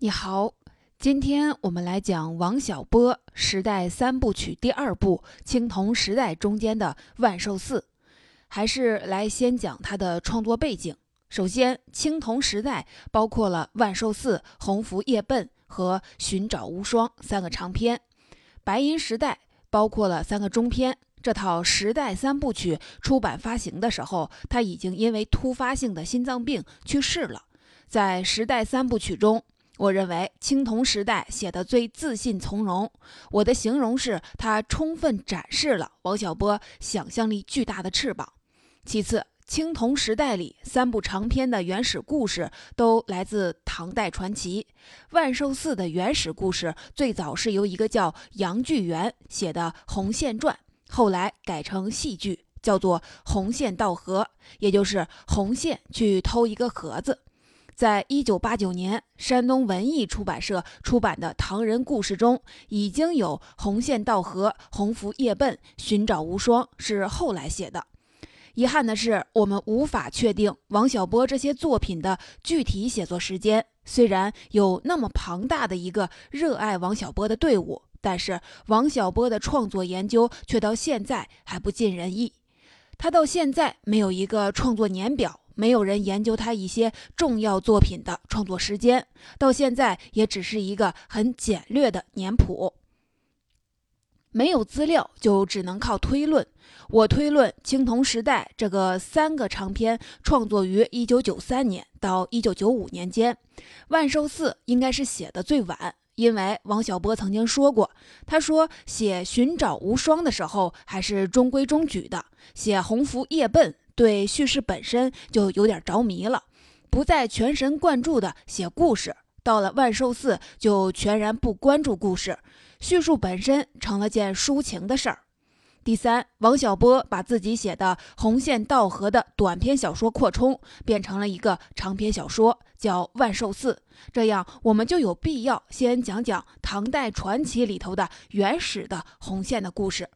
你好，今天我们来讲王小波时代三部曲第二部《青铜时代》中间的《万寿寺》，还是来先讲他的创作背景。首先，《青铜时代》包括了《万寿寺》《鸿福夜奔》和《寻找无双》三个长篇，《白银时代》包括了三个中篇。这套时代三部曲出版发行的时候，他已经因为突发性的心脏病去世了。在时代三部曲中，我认为《青铜时代》写的最自信从容。我的形容是，它充分展示了王小波想象力巨大的翅膀。其次，《青铜时代》里三部长篇的原始故事都来自唐代传奇。万寿寺的原始故事最早是由一个叫杨巨源写的《红线传》，后来改成戏剧，叫做《红线盗盒》，也就是红线去偷一个盒子。在一九八九年，山东文艺出版社出版的唐人故事中，已经有《红线道河》《鸿福夜奔》《寻找无双》是后来写的。遗憾的是，我们无法确定王小波这些作品的具体写作时间。虽然有那么庞大的一个热爱王小波的队伍，但是王小波的创作研究却到现在还不尽人意。他到现在没有一个创作年表。没有人研究他一些重要作品的创作时间，到现在也只是一个很简略的年谱。没有资料，就只能靠推论。我推论《青铜时代》这个三个长篇创作于一九九三年到一九九五年间，《万寿寺》应该是写的最晚，因为王小波曾经说过，他说写《寻找无双》的时候还是中规中矩的，写《鸿福夜奔》。对叙事本身就有点着迷了，不再全神贯注的写故事。到了万寿寺，就全然不关注故事，叙述本身成了件抒情的事儿。第三，王小波把自己写的《红线道河》的短篇小说扩充，变成了一个长篇小说，叫《万寿寺》。这样，我们就有必要先讲讲唐代传奇里头的原始的红线的故事。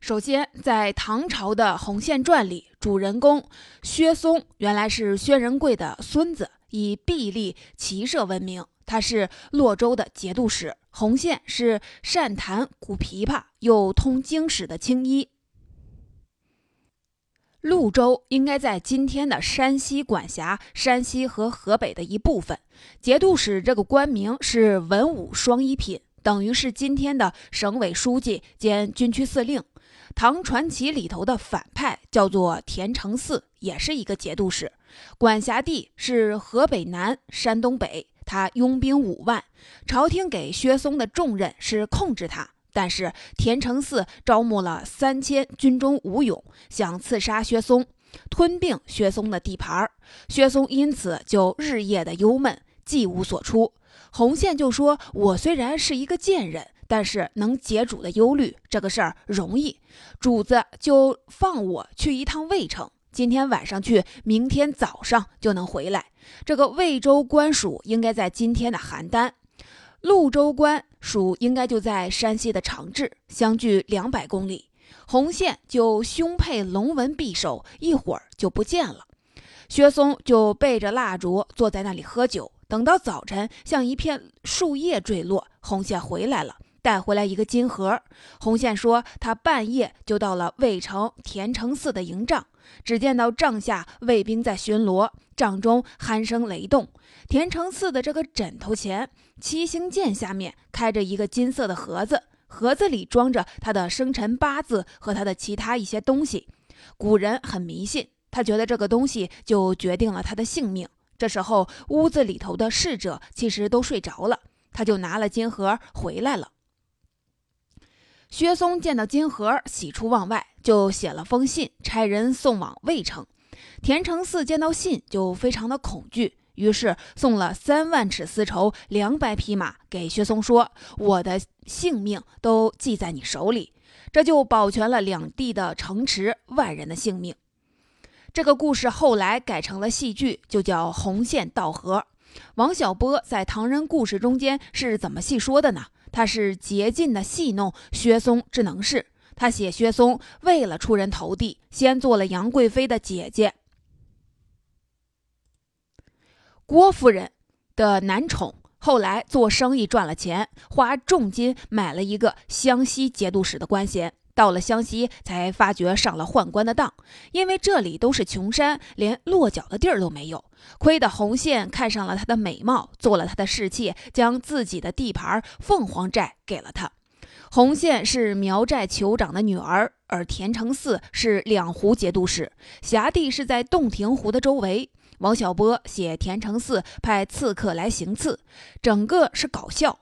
首先，在唐朝的《红线传》里，主人公薛松原来是薛仁贵的孙子，以臂力骑射闻名。他是洛州的节度使，红线是善弹古琵琶又通经史的青衣。潞州应该在今天的山西管辖山西和河北的一部分。节度使这个官名是文武双一品，等于是今天的省委书记兼军区司令。唐传奇里头的反派叫做田承嗣，也是一个节度使，管辖地是河北南、山东北。他拥兵五万，朝廷给薛嵩的重任是控制他。但是田承嗣招募了三千军中武勇，想刺杀薛嵩，吞并薛嵩的地盘。薛嵩因此就日夜的忧闷，既无所出。红线就说：“我虽然是一个贱人。”但是能解主的忧虑，这个事儿容易，主子就放我去一趟渭城，今天晚上去，明天早上就能回来。这个魏州官署应该在今天的邯郸，潞州官署应该就在山西的长治，相距两百公里。红线就胸佩龙纹匕首，一会儿就不见了。薛松就背着蜡烛坐在那里喝酒，等到早晨，像一片树叶坠落，红线回来了。带回来一个金盒，红线说他半夜就到了渭城田承嗣的营帐，只见到帐下卫兵在巡逻，帐中鼾声雷动。田承嗣的这个枕头前，七星剑下面开着一个金色的盒子，盒子里装着他的生辰八字和他的其他一些东西。古人很迷信，他觉得这个东西就决定了他的性命。这时候屋子里头的侍者其实都睡着了，他就拿了金盒回来了。薛松见到金盒，喜出望外，就写了封信，差人送往渭城。田承嗣见到信，就非常的恐惧，于是送了三万尺丝绸、两百匹马给薛松，说：“我的性命都系在你手里。”这就保全了两地的城池、万人的性命。这个故事后来改成了戏剧，就叫《红线道河》。王小波在唐人故事中间是怎么细说的呢？他是竭尽的戏弄薛嵩之能事。他写薛嵩为了出人头地，先做了杨贵妃的姐姐郭夫人，的男宠。后来做生意赚了钱，花重金买了一个湘西节度使的官衔。到了湘西，才发觉上了宦官的当，因为这里都是穷山，连落脚的地儿都没有。亏得洪宪看上了他的美貌，做了他的侍妾，将自己的地盘凤凰寨给了他。洪宪是苗寨酋长的女儿，而田承嗣是两湖节度使，辖地是在洞庭湖的周围。王小波写田承嗣派刺客来行刺，整个是搞笑。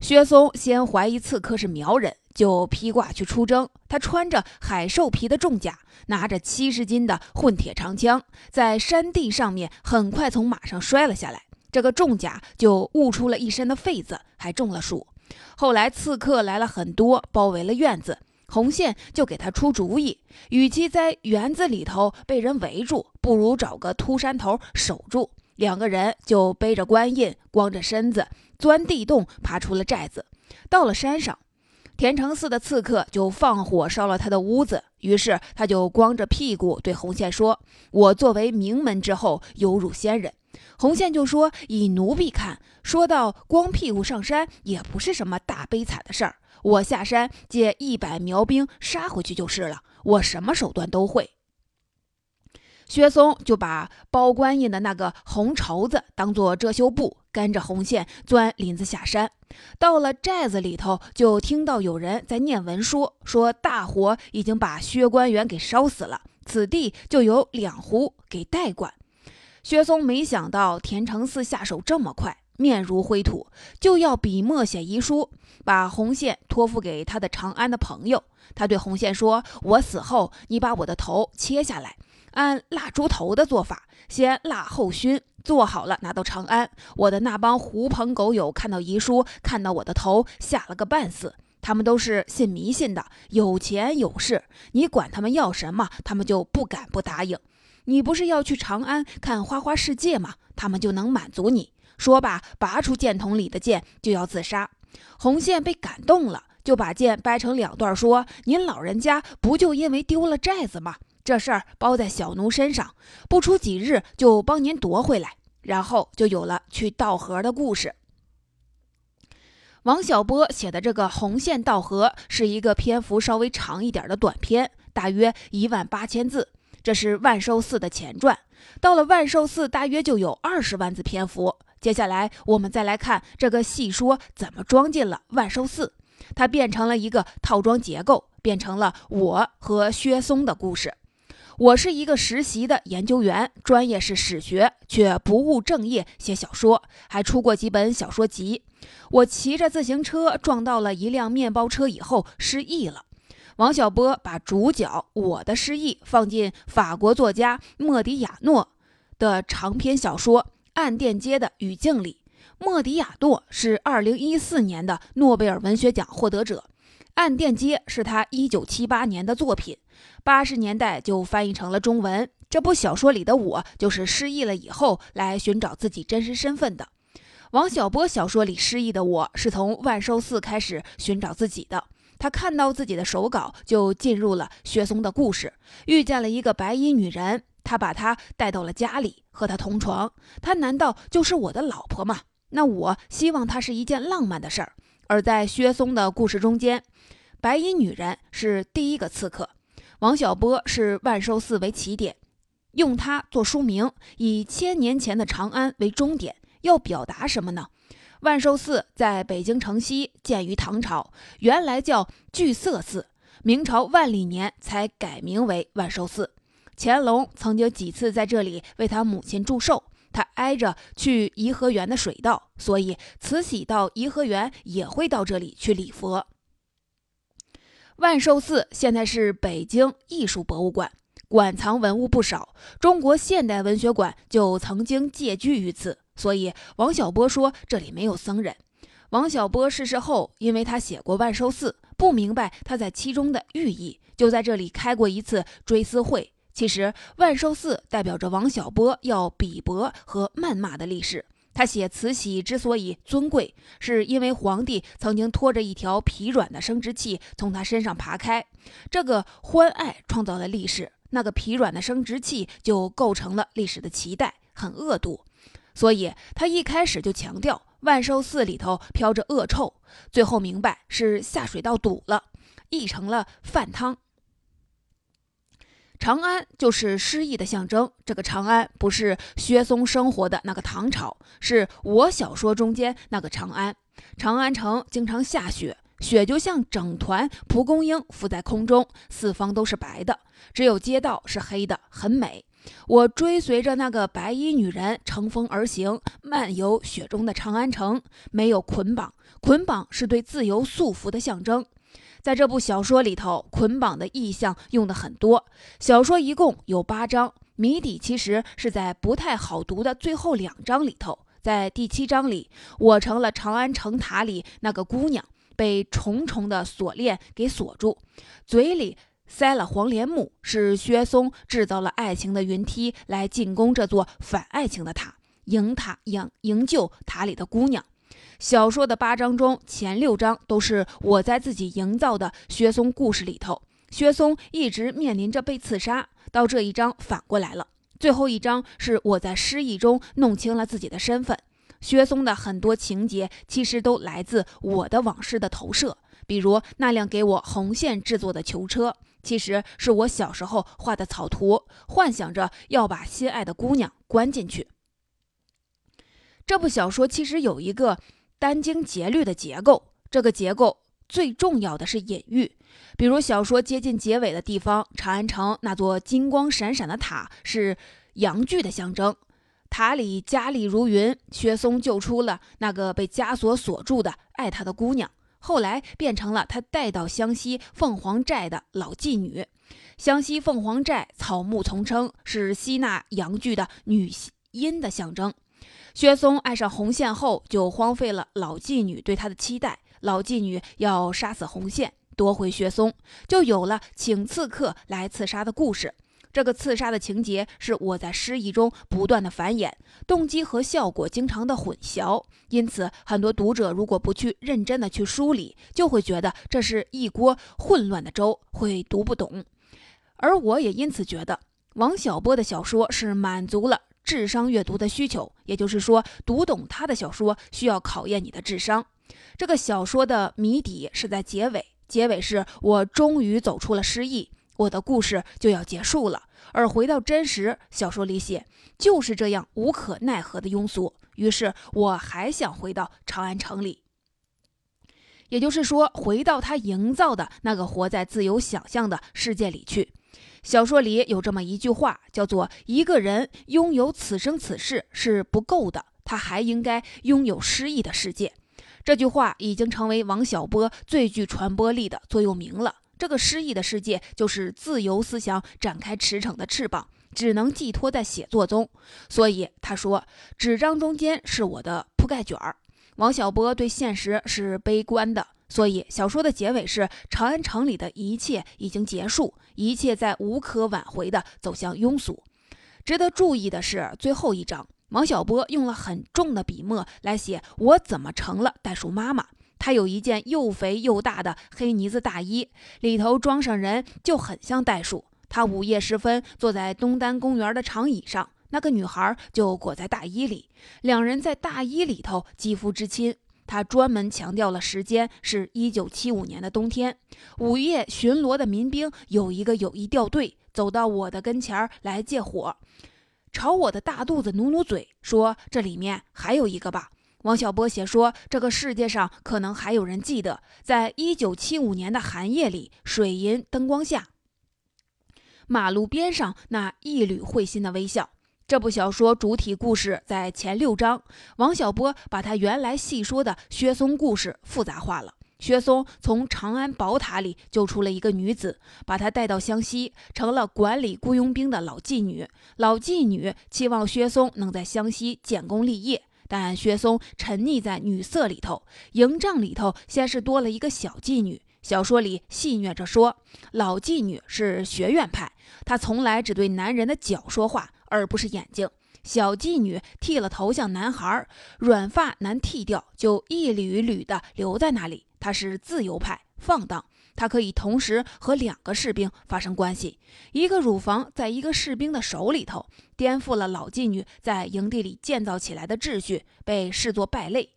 薛松先怀疑刺客是苗人，就披挂去出征。他穿着海兽皮的重甲，拿着七十斤的混铁长枪，在山地上面很快从马上摔了下来。这个重甲就悟出了一身的痱子，还中了暑。后来刺客来了很多，包围了院子。红线就给他出主意，与其在园子里头被人围住，不如找个秃山头守住。两个人就背着官印，光着身子钻地洞，爬出了寨子。到了山上，田承嗣的刺客就放火烧了他的屋子。于是他就光着屁股对红线说：“我作为名门之后，有辱先人。”红线就说：“以奴婢看，说到光屁股上山，也不是什么大悲惨的事儿。”我下山借一百苗兵杀回去就是了，我什么手段都会。薛松就把包官印的那个红绸子当做遮羞布，跟着红线钻林子下山。到了寨子里头，就听到有人在念文书，说大火已经把薛官员给烧死了，此地就由两湖给代管。薛松没想到田承嗣下手这么快。面如灰土，就要笔墨写遗书，把红线托付给他的长安的朋友。他对红线说：“我死后，你把我的头切下来，按蜡烛头的做法，先蜡后熏，做好了拿到长安。我的那帮狐朋狗友看到遗书，看到我的头，吓了个半死。他们都是信迷信的，有钱有势，你管他们要什么，他们就不敢不答应。你不是要去长安看花花世界吗？他们就能满足你。”说罢，拔出箭筒里的箭，就要自杀。红线被感动了，就把剑掰成两段，说：“您老人家不就因为丢了寨子吗？这事儿包在小奴身上，不出几日就帮您夺回来。”然后就有了去道河的故事。王小波写的这个《红线道河》是一个篇幅稍微长一点的短篇，大约一万八千字。这是万寿寺的前传，到了万寿寺，大约就有二十万字篇幅。接下来，我们再来看这个戏说怎么装进了万寿寺，它变成了一个套装结构，变成了我和薛松的故事。我是一个实习的研究员，专业是史学，却不务正业写小说，还出过几本小说集。我骑着自行车撞到了一辆面包车以后失忆了。王小波把主角我的失忆放进法国作家莫迪亚诺的长篇小说。暗电街的语境里，莫迪亚诺是二零一四年的诺贝尔文学奖获得者。暗电街是他一九七八年的作品，八十年代就翻译成了中文。这部小说里的我，就是失忆了以后来寻找自己真实身份的。王小波小说里失忆的我，是从万寿寺开始寻找自己的。他看到自己的手稿，就进入了薛松的故事，遇见了一个白衣女人。他把她带到了家里，和她同床。她难道就是我的老婆吗？那我希望她是一件浪漫的事儿。而在薛松的故事中间，白衣女人是第一个刺客。王小波是万寿寺为起点，用它做书名，以千年前的长安为终点，要表达什么呢？万寿寺在北京城西，建于唐朝，原来叫聚色寺，明朝万历年才改名为万寿寺。乾隆曾经几次在这里为他母亲祝寿，他挨着去颐和园的水道，所以慈禧到颐和园也会到这里去礼佛。万寿寺现在是北京艺术博物馆，馆藏文物不少。中国现代文学馆就曾经借居于此，所以王小波说这里没有僧人。王小波逝世后，因为他写过万寿寺，不明白他在其中的寓意，就在这里开过一次追思会。其实，万寿寺代表着王小波要鄙薄和谩骂的历史。他写慈禧之所以尊贵，是因为皇帝曾经拖着一条疲软的生殖器从他身上爬开，这个欢爱创造了历史，那个疲软的生殖器就构成了历史的脐带，很恶毒。所以他一开始就强调万寿寺里头飘着恶臭，最后明白是下水道堵了，译成了饭汤。长安就是诗意的象征。这个长安不是薛松生活的那个唐朝，是我小说中间那个长安。长安城经常下雪，雪就像整团蒲公英浮在空中，四方都是白的，只有街道是黑的，很美。我追随着那个白衣女人乘风而行，漫游雪中的长安城，没有捆绑，捆绑是对自由束缚的象征。在这部小说里头，捆绑的意象用的很多。小说一共有八章，谜底其实是在不太好读的最后两章里头。在第七章里，我成了长安城塔里那个姑娘，被重重的锁链给锁住，嘴里塞了黄连木，是薛松制造了爱情的云梯来进攻这座反爱情的塔，营塔营营救塔里的姑娘。小说的八章中，前六章都是我在自己营造的薛松故事里头。薛松一直面临着被刺杀，到这一章反过来了。最后一章是我在失忆中弄清了自己的身份。薛松的很多情节其实都来自我的往事的投射，比如那辆给我红线制作的囚车，其实是我小时候画的草图，幻想着要把心爱的姑娘关进去。这部小说其实有一个。殚精竭虑的结构，这个结构最重要的是隐喻。比如小说接近结尾的地方，长安城那座金光闪闪的塔是阳具的象征，塔里佳丽如云。薛松救出了那个被枷锁锁住的爱他的姑娘，后来变成了他带到湘西凤凰寨的老妓女。湘西凤凰寨草木丛生，是吸纳阳具的女阴的象征。薛松爱上红线后，就荒废了老妓女对他的期待。老妓女要杀死红线，夺回薛松，就有了请刺客来刺杀的故事。这个刺杀的情节是我在诗意中不断的繁衍，动机和效果经常的混淆，因此很多读者如果不去认真的去梳理，就会觉得这是一锅混乱的粥，会读不懂。而我也因此觉得王小波的小说是满足了。智商阅读的需求，也就是说，读懂他的小说需要考验你的智商。这个小说的谜底是在结尾，结尾是我终于走出了失意，我的故事就要结束了。而回到真实，小说里写就是这样无可奈何的庸俗。于是我还想回到长安城里，也就是说，回到他营造的那个活在自由想象的世界里去。小说里有这么一句话，叫做“一个人拥有此生此世是不够的，他还应该拥有诗意的世界。”这句话已经成为王小波最具传播力的座右铭了。这个诗意的世界，就是自由思想展开驰骋的翅膀，只能寄托在写作中。所以他说：“纸张中间是我的铺盖卷儿。”王小波对现实是悲观的。所以，小说的结尾是长安城里的一切已经结束，一切在无可挽回的走向庸俗。值得注意的是，最后一章，王小波用了很重的笔墨来写我怎么成了袋鼠妈妈。他有一件又肥又大的黑呢子大衣，里头装上人就很像袋鼠。他午夜时分坐在东单公园的长椅上，那个女孩就裹在大衣里，两人在大衣里头肌肤之亲。他专门强调了时间是一九七五年的冬天，午夜巡逻的民兵有一个友谊掉队，走到我的跟前来借火，朝我的大肚子努努嘴，说这里面还有一个吧。王小波写说，这个世界上可能还有人记得，在一九七五年的寒夜里，水银灯光下，马路边上那一缕会心的微笑。这部小说主体故事在前六章，王小波把他原来细说的薛松故事复杂化了。薛松从长安宝塔里救出了一个女子，把她带到湘西，成了管理雇佣兵的老妓女。老妓女期望薛松能在湘西建功立业，但薛松沉溺在女色里头。营帐里头先是多了一个小妓女。小说里戏谑着说，老妓女是学院派，她从来只对男人的脚说话。而不是眼睛。小妓女剃了头像男孩，软发难剃掉，就一缕缕的留在那里。她是自由派，放荡。他可以同时和两个士兵发生关系。一个乳房在一个士兵的手里头，颠覆了老妓女在营地里建造起来的秩序，被视作败类。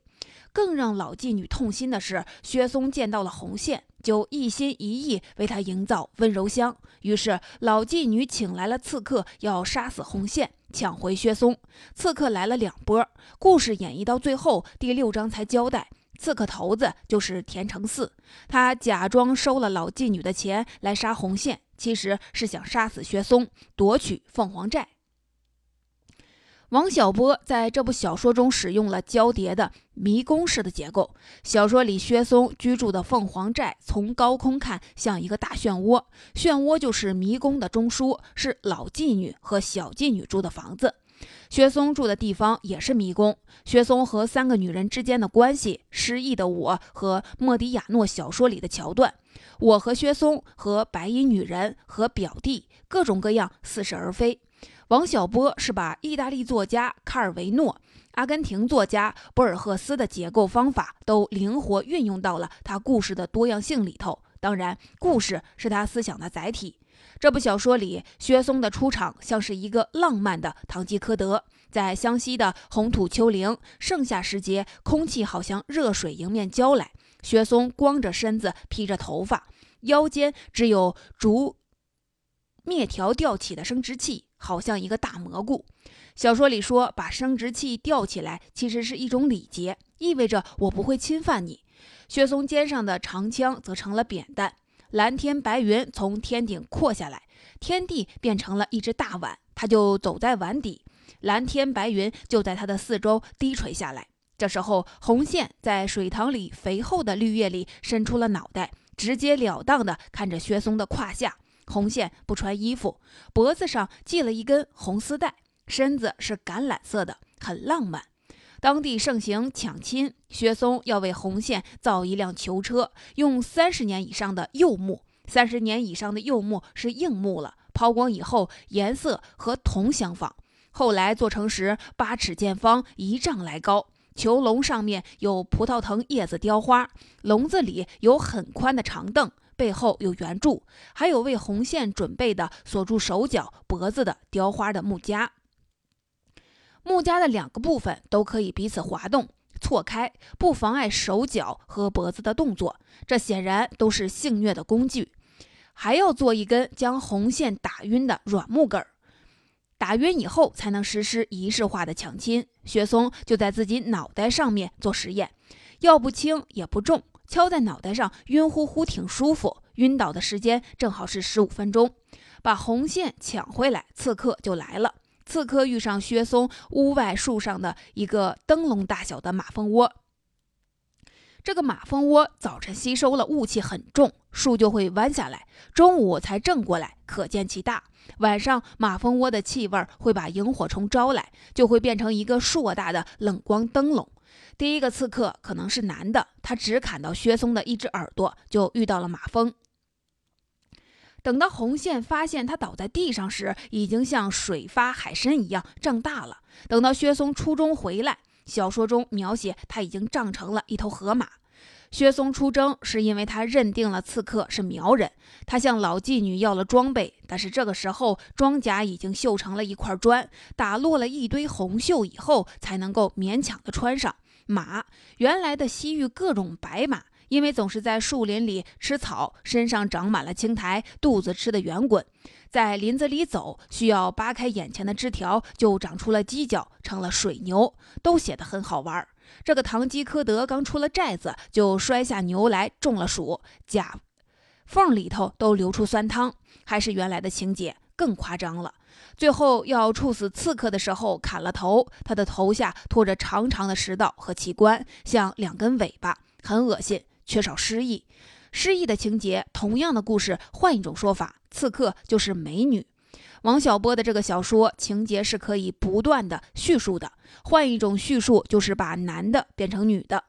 更让老妓女痛心的是，薛松见到了红线，就一心一意为他营造温柔乡。于是，老妓女请来了刺客，要杀死红线，抢回薛松。刺客来了两波，故事演绎到最后，第六章才交代，刺客头子就是田承嗣，他假装收了老妓女的钱来杀红线，其实是想杀死薛松，夺取凤凰寨。王小波在这部小说中使用了交叠的迷宫式的结构。小说里，薛松居住的凤凰寨从高空看像一个大漩涡，漩涡就是迷宫的中枢，是老妓女和小妓女住的房子。薛松住的地方也是迷宫。薛松和三个女人之间的关系，失忆的我和莫迪亚诺小说里的桥段，我和薛松和白衣女人和表弟，各种各样，似是而非。王小波是把意大利作家卡尔维诺、阿根廷作家博尔赫斯的结构方法都灵活运用到了他故事的多样性里头。当然，故事是他思想的载体。这部小说里，薛松的出场像是一个浪漫的堂吉诃德。在湘西的红土丘陵，盛夏时节，空气好像热水迎面浇来。薛松光着身子，披着头发，腰间只有竹篾条吊起的生殖器。好像一个大蘑菇。小说里说，把生殖器吊起来，其实是一种礼节，意味着我不会侵犯你。薛松肩上的长枪则成了扁担。蓝天白云从天顶扩下来，天地变成了一只大碗，他就走在碗底，蓝天白云就在他的四周低垂下来。这时候，红线在水塘里肥厚的绿叶里伸出了脑袋，直截了当地看着薛松的胯下。红线不穿衣服，脖子上系了一根红丝带，身子是橄榄色的，很浪漫。当地盛行抢亲，薛松要为红线造一辆囚车，用三十年以上的柚木。三十年以上的柚木是硬木了，抛光以后颜色和铜相仿。后来做成时八尺见方，一丈来高。囚笼上面有葡萄藤叶子雕花，笼子里有很宽的长凳。背后有圆柱，还有为红线准备的锁住手脚、脖子的雕花的木夹。木夹的两个部分都可以彼此滑动、错开，不妨碍手脚和脖子的动作。这显然都是性虐的工具。还要做一根将红线打晕的软木杆儿，打晕以后才能实施仪式化的抢亲。雪松就在自己脑袋上面做实验，要不轻也不重。敲在脑袋上，晕乎乎，挺舒服。晕倒的时间正好是十五分钟。把红线抢回来，刺客就来了。刺客遇上薛松屋外树上的一个灯笼大小的马蜂窝。这个马蜂窝早晨吸收了雾气很重，树就会弯下来，中午才正过来，可见其大。晚上马蜂窝的气味会把萤火虫招来，就会变成一个硕大的冷光灯笼。第一个刺客可能是男的，他只砍到薛松的一只耳朵，就遇到了马蜂。等到红线发现他倒在地上时，已经像水发海参一样胀大了。等到薛松初中回来，小说中描写他已经胀成了一头河马。薛松出征是因为他认定了刺客是苗人，他向老妓女要了装备，但是这个时候装甲已经锈成了一块砖，打落了一堆红锈以后，才能够勉强的穿上。马原来的西域各种白马，因为总是在树林里吃草，身上长满了青苔，肚子吃的圆滚，在林子里走需要扒开眼前的枝条，就长出了犄角，成了水牛，都写得很好玩。这个堂吉诃德刚出了寨子，就摔下牛来中了暑，甲缝里头都流出酸汤，还是原来的情节，更夸张了。最后要处死刺客的时候，砍了头，他的头下拖着长长的食道和器官，像两根尾巴，很恶心，缺少诗意。诗意的情节，同样的故事，换一种说法，刺客就是美女。王小波的这个小说情节是可以不断的叙述的，换一种叙述，就是把男的变成女的。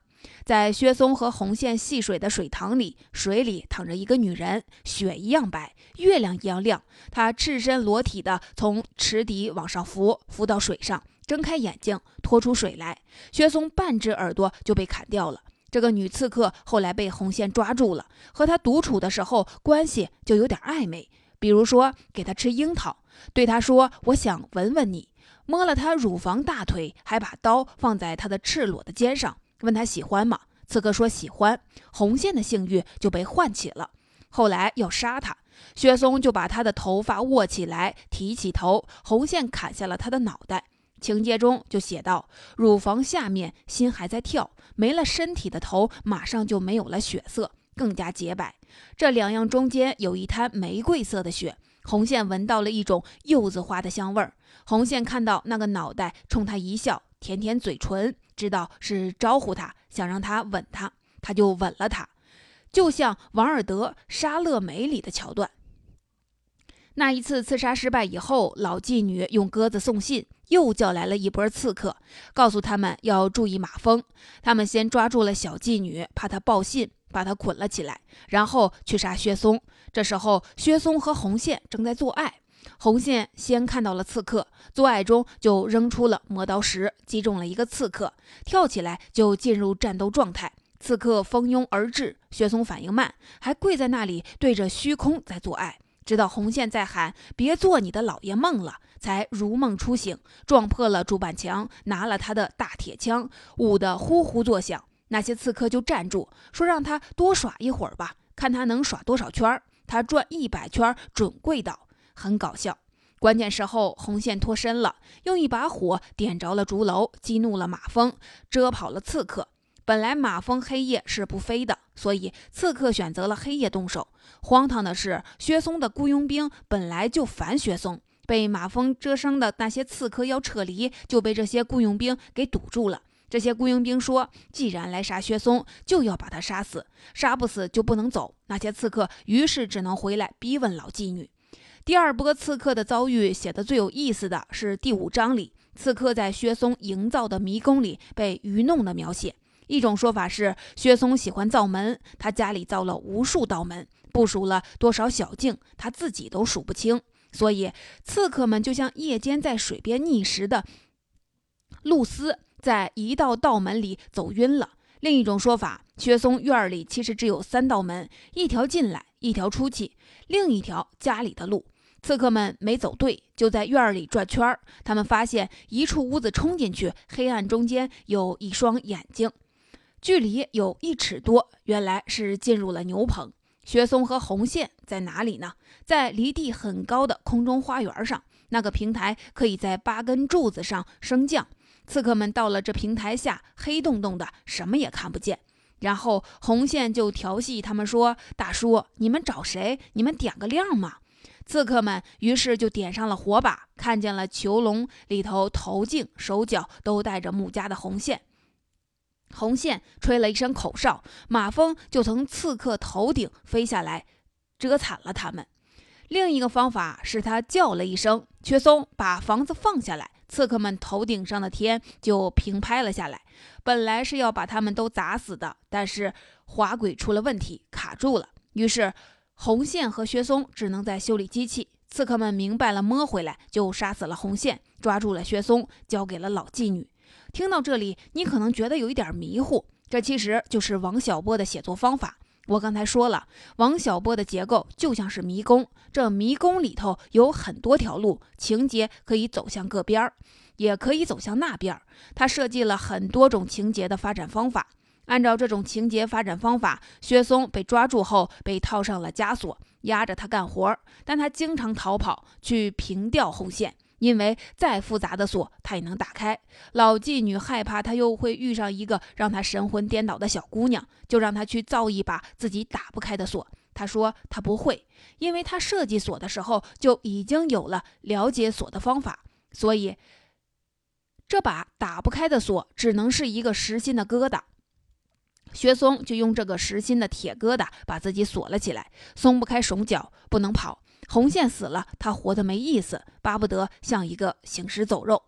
在薛松和红线戏水的水塘里，水里躺着一个女人，雪一样白，月亮一样亮。她赤身裸体的从池底往上浮，浮到水上，睁开眼睛，拖出水来。薛松半只耳朵就被砍掉了。这个女刺客后来被红线抓住了，和她独处的时候关系就有点暧昧，比如说给她吃樱桃，对她说：“我想吻吻你。”摸了她乳房、大腿，还把刀放在她的赤裸的肩上，问他喜欢吗？刺客说喜欢。红线的性欲就被唤起了。后来要杀他，薛松就把他的头发握起来，提起头，红线砍下了他的脑袋。情节中就写到：乳房下面心还在跳，没了身体的头马上就没有了血色，更加洁白。这两样中间有一滩玫瑰色的血。红线闻到了一种柚子花的香味儿。红线看到那个脑袋冲他一笑，舔舔嘴唇，知道是招呼他，想让他吻他，他就吻了他，就像王尔德《莎乐美》里的桥段。那一次刺杀失败以后，老妓女用鸽子送信，又叫来了一波刺客，告诉他们要注意马蜂。他们先抓住了小妓女，怕她报信，把她捆了起来，然后去杀薛松。这时候，薛松和红线正在做爱，红线先看到了刺客，做爱中就扔出了磨刀石，击中了一个刺客，跳起来就进入战斗状态。刺客蜂拥而至，薛松反应慢，还跪在那里对着虚空在做爱。直到红线在喊“别做你的老爷梦了”，才如梦初醒，撞破了主板墙，拿了他的大铁枪，舞得呼呼作响。那些刺客就站住，说让他多耍一会儿吧，看他能耍多少圈。他转一百圈准跪倒，很搞笑。关键时候，红线脱身了，用一把火点着了竹楼，激怒了马蜂，蛰跑了刺客。本来马蜂黑夜是不飞的，所以刺客选择了黑夜动手。荒唐的是，薛松的雇佣兵本来就烦薛松，被马蜂蛰伤的那些刺客要撤离，就被这些雇佣兵给堵住了。这些雇佣兵说：“既然来杀薛松，就要把他杀死，杀不死就不能走。”那些刺客于是只能回来逼问老妓女。第二波刺客的遭遇写的最有意思的是第五章里，刺客在薛松营造的迷宫里被愚弄的描写。一种说法是，薛松喜欢造门，他家里造了无数道门，部署了多少小径，他自己都数不清。所以，刺客们就像夜间在水边觅食的露丝，在一道道门里走晕了。另一种说法，薛松院里其实只有三道门，一条进来，一条出去，另一条家里的路。刺客们没走对，就在院里转圈儿。他们发现一处屋子冲进去，黑暗中间有一双眼睛。距离有一尺多，原来是进入了牛棚。薛松和红线在哪里呢？在离地很高的空中花园上，那个平台可以在八根柱子上升降。刺客们到了这平台下，黑洞洞的，什么也看不见。然后红线就调戏他们说：“大叔，你们找谁？你们点个亮嘛。”刺客们于是就点上了火把，看见了囚笼里头头颈、手脚都带着木枷的红线。红线吹了一声口哨，马蜂就从刺客头顶飞下来，蛰惨了他们。另一个方法是他叫了一声“缺松”，把房子放下来，刺客们头顶上的天就平拍了下来。本来是要把他们都砸死的，但是滑轨出了问题，卡住了。于是红线和薛松只能在修理机器。刺客们明白了，摸回来就杀死了红线，抓住了薛松，交给了老妓女。听到这里，你可能觉得有一点迷糊，这其实就是王小波的写作方法。我刚才说了，王小波的结构就像是迷宫，这迷宫里头有很多条路，情节可以走向各边儿，也可以走向那边儿。他设计了很多种情节的发展方法，按照这种情节发展方法，薛松被抓住后被套上了枷锁，压着他干活，但他经常逃跑去平调红线。因为再复杂的锁，他也能打开。老妓女害怕他又会遇上一个让他神魂颠倒的小姑娘，就让他去造一把自己打不开的锁。他说他不会，因为他设计锁的时候就已经有了了解锁的方法，所以这把打不开的锁只能是一个实心的疙瘩。薛松就用这个实心的铁疙瘩把自己锁了起来，松不开手脚，不能跑。红线死了，他活得没意思，巴不得像一个行尸走肉。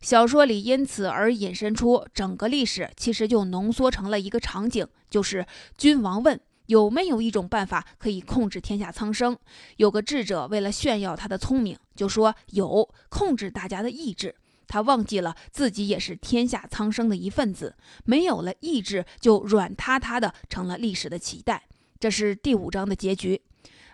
小说里因此而引申出整个历史，其实就浓缩成了一个场景，就是君王问有没有一种办法可以控制天下苍生。有个智者为了炫耀他的聪明，就说有，控制大家的意志。他忘记了自己也是天下苍生的一份子，没有了意志，就软塌塌的成了历史的脐带。这是第五章的结局。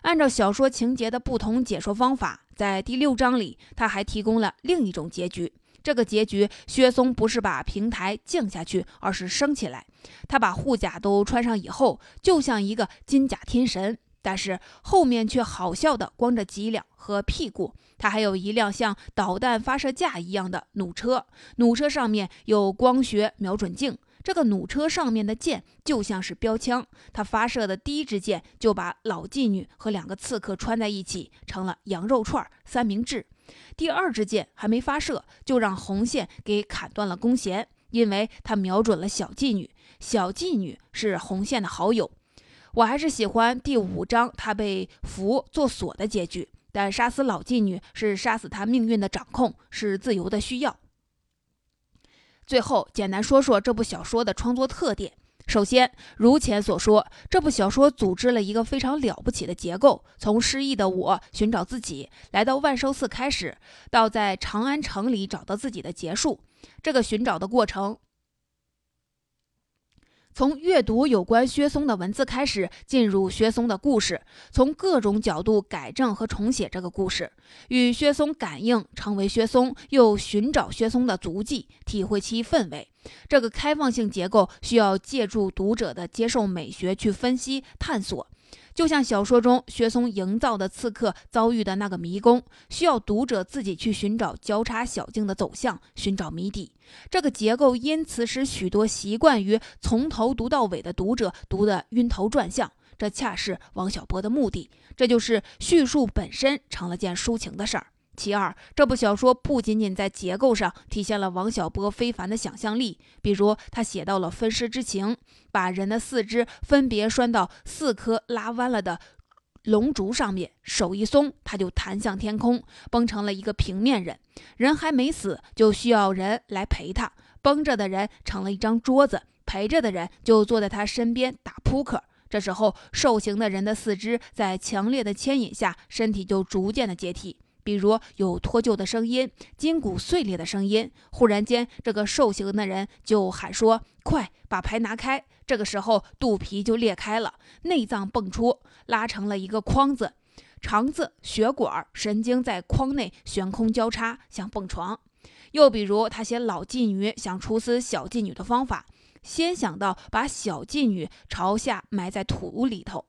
按照小说情节的不同解说方法，在第六章里，他还提供了另一种结局。这个结局，薛松不是把平台降下去，而是升起来。他把护甲都穿上以后，就像一个金甲天神，但是后面却好笑的光着脊梁和屁股。他还有一辆像导弹发射架一样的弩车，弩车上面有光学瞄准镜。这个弩车上面的箭就像是标枪，他发射的第一支箭就把老妓女和两个刺客穿在一起，成了羊肉串三明治。第二支箭还没发射，就让红线给砍断了弓弦，因为他瞄准了小妓女。小妓女是红线的好友。我还是喜欢第五章他被俘做锁的结局，但杀死老妓女是杀死他命运的掌控，是自由的需要。最后，简单说说这部小说的创作特点。首先，如前所说，这部小说组织了一个非常了不起的结构：从失忆的我寻找自己，来到万寿寺开始，到在长安城里找到自己的结束。这个寻找的过程。从阅读有关薛松的文字开始，进入薛松的故事，从各种角度改正和重写这个故事，与薛松感应，成为薛松，又寻找薛松的足迹，体会其氛围。这个开放性结构需要借助读者的接受美学去分析探索。就像小说中薛松营造的刺客遭遇的那个迷宫，需要读者自己去寻找交叉小径的走向，寻找谜底。这个结构因此使许多习惯于从头读到尾的读者读得晕头转向。这恰是王小波的目的。这就是叙述本身成了件抒情的事儿。其二，这部小说不仅仅在结构上体现了王小波非凡的想象力，比如他写到了分尸之情，把人的四肢分别拴到四颗拉弯了的龙竹上面，手一松，他就弹向天空，崩成了一个平面人。人还没死，就需要人来陪他，绷着的人成了一张桌子，陪着的人就坐在他身边打扑克。这时候，受刑的人的四肢在强烈的牵引下，身体就逐渐的解体。比如有脱臼的声音、筋骨碎裂的声音，忽然间，这个受刑的人就喊说：“快把牌拿开！”这个时候，肚皮就裂开了，内脏蹦出，拉成了一个筐子，肠子、血管、神经在筐内悬空交叉，像蹦床。又比如，他写老妓女想处死小妓女的方法，先想到把小妓女朝下埋在土里头。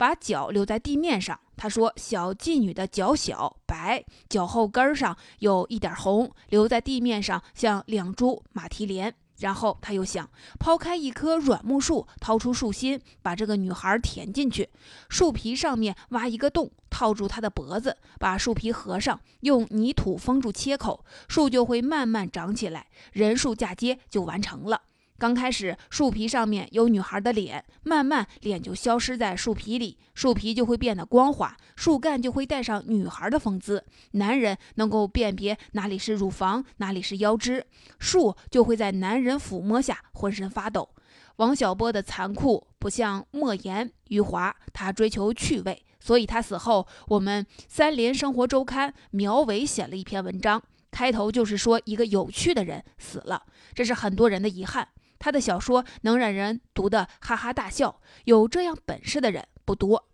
把脚留在地面上。他说：“小妓女的脚小白，脚后跟上有一点红，留在地面上像两株马蹄莲。”然后他又想抛开一棵软木树，掏出树心，把这个女孩填进去，树皮上面挖一个洞，套住她的脖子，把树皮合上，用泥土封住切口，树就会慢慢长起来，人树嫁接就完成了。刚开始，树皮上面有女孩的脸，慢慢脸就消失在树皮里，树皮就会变得光滑，树干就会带上女孩的风姿，男人能够辨别哪里是乳房，哪里是腰肢，树就会在男人抚摸下浑身发抖。王小波的残酷不像莫言、余华，他追求趣味，所以他死后，我们三联生活周刊苗伟写了一篇文章，开头就是说一个有趣的人死了，这是很多人的遗憾。他的小说能让人读得哈哈大笑，有这样本事的人不多。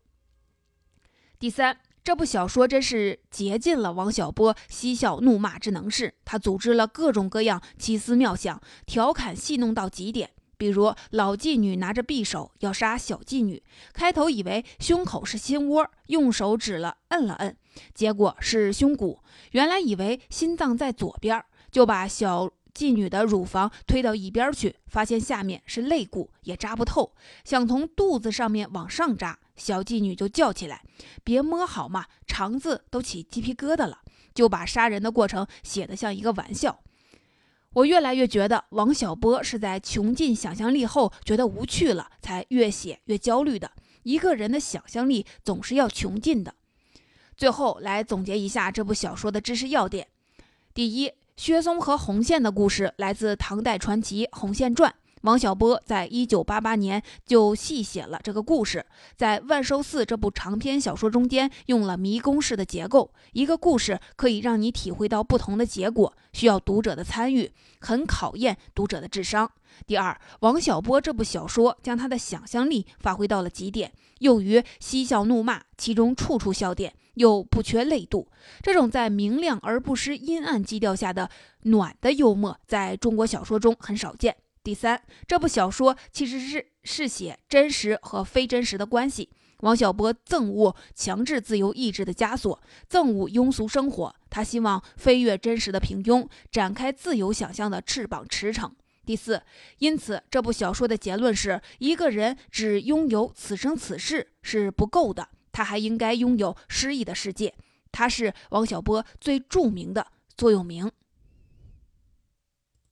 第三，这部小说真是竭尽了王小波嬉笑怒骂之能事，他组织了各种各样奇思妙想，调侃戏弄到极点。比如老妓女拿着匕首要杀小妓女，开头以为胸口是心窝，用手指了摁了摁，结果是胸骨，原来以为心脏在左边，就把小。妓女的乳房推到一边去，发现下面是肋骨，也扎不透，想从肚子上面往上扎，小妓女就叫起来：“别摸好吗？肠子都起鸡皮疙瘩了。”就把杀人的过程写得像一个玩笑。我越来越觉得王小波是在穷尽想象力后觉得无趣了，才越写越焦虑的。一个人的想象力总是要穷尽的。最后来总结一下这部小说的知识要点：第一。薛松和红线的故事来自唐代传奇《红线传》，王小波在一九八八年就细写了这个故事，在《万寿寺》这部长篇小说中间用了迷宫式的结构，一个故事可以让你体会到不同的结果，需要读者的参与，很考验读者的智商。第二，王小波这部小说将他的想象力发挥到了极点，用于嬉笑怒骂，其中处处笑点，又不缺泪度。这种在明亮而不失阴暗基调下的暖的幽默，在中国小说中很少见。第三，这部小说其实是是写真实和非真实的关系。王小波憎恶强制自由意志的枷锁，憎恶庸俗生活，他希望飞越真实的平庸，展开自由想象的翅膀驰骋。第四，因此这部小说的结论是一个人只拥有此生此世是不够的，他还应该拥有诗意的世界。他是王小波最著名的座右铭。